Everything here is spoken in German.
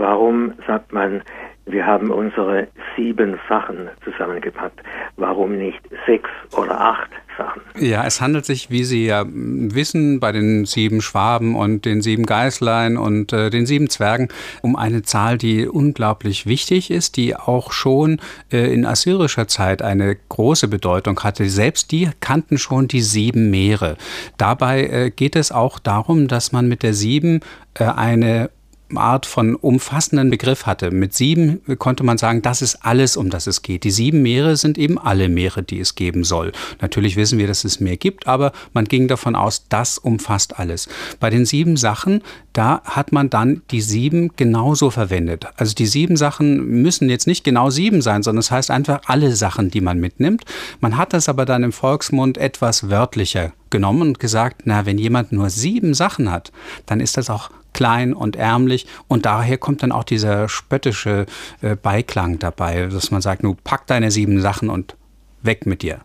warum sagt man, wir haben unsere sieben Sachen zusammengepackt. Warum nicht sechs oder acht Sachen? Ja, es handelt sich, wie Sie ja wissen, bei den sieben Schwaben und den sieben Geißlein und äh, den sieben Zwergen um eine Zahl, die unglaublich wichtig ist, die auch schon äh, in assyrischer Zeit eine große Bedeutung hatte. Selbst die kannten schon die sieben Meere. Dabei äh, geht es auch darum, dass man mit der sieben äh, eine Art von umfassenden Begriff hatte. Mit sieben konnte man sagen, das ist alles, um das es geht. Die sieben Meere sind eben alle Meere, die es geben soll. Natürlich wissen wir, dass es mehr gibt, aber man ging davon aus, das umfasst alles. Bei den sieben Sachen, da hat man dann die sieben genauso verwendet. Also die sieben Sachen müssen jetzt nicht genau sieben sein, sondern es das heißt einfach alle Sachen, die man mitnimmt. Man hat das aber dann im Volksmund etwas wörtlicher genommen und gesagt, na, wenn jemand nur sieben Sachen hat, dann ist das auch klein und ärmlich und daher kommt dann auch dieser spöttische äh, Beiklang dabei, dass man sagt, nu pack deine sieben Sachen und weg mit dir.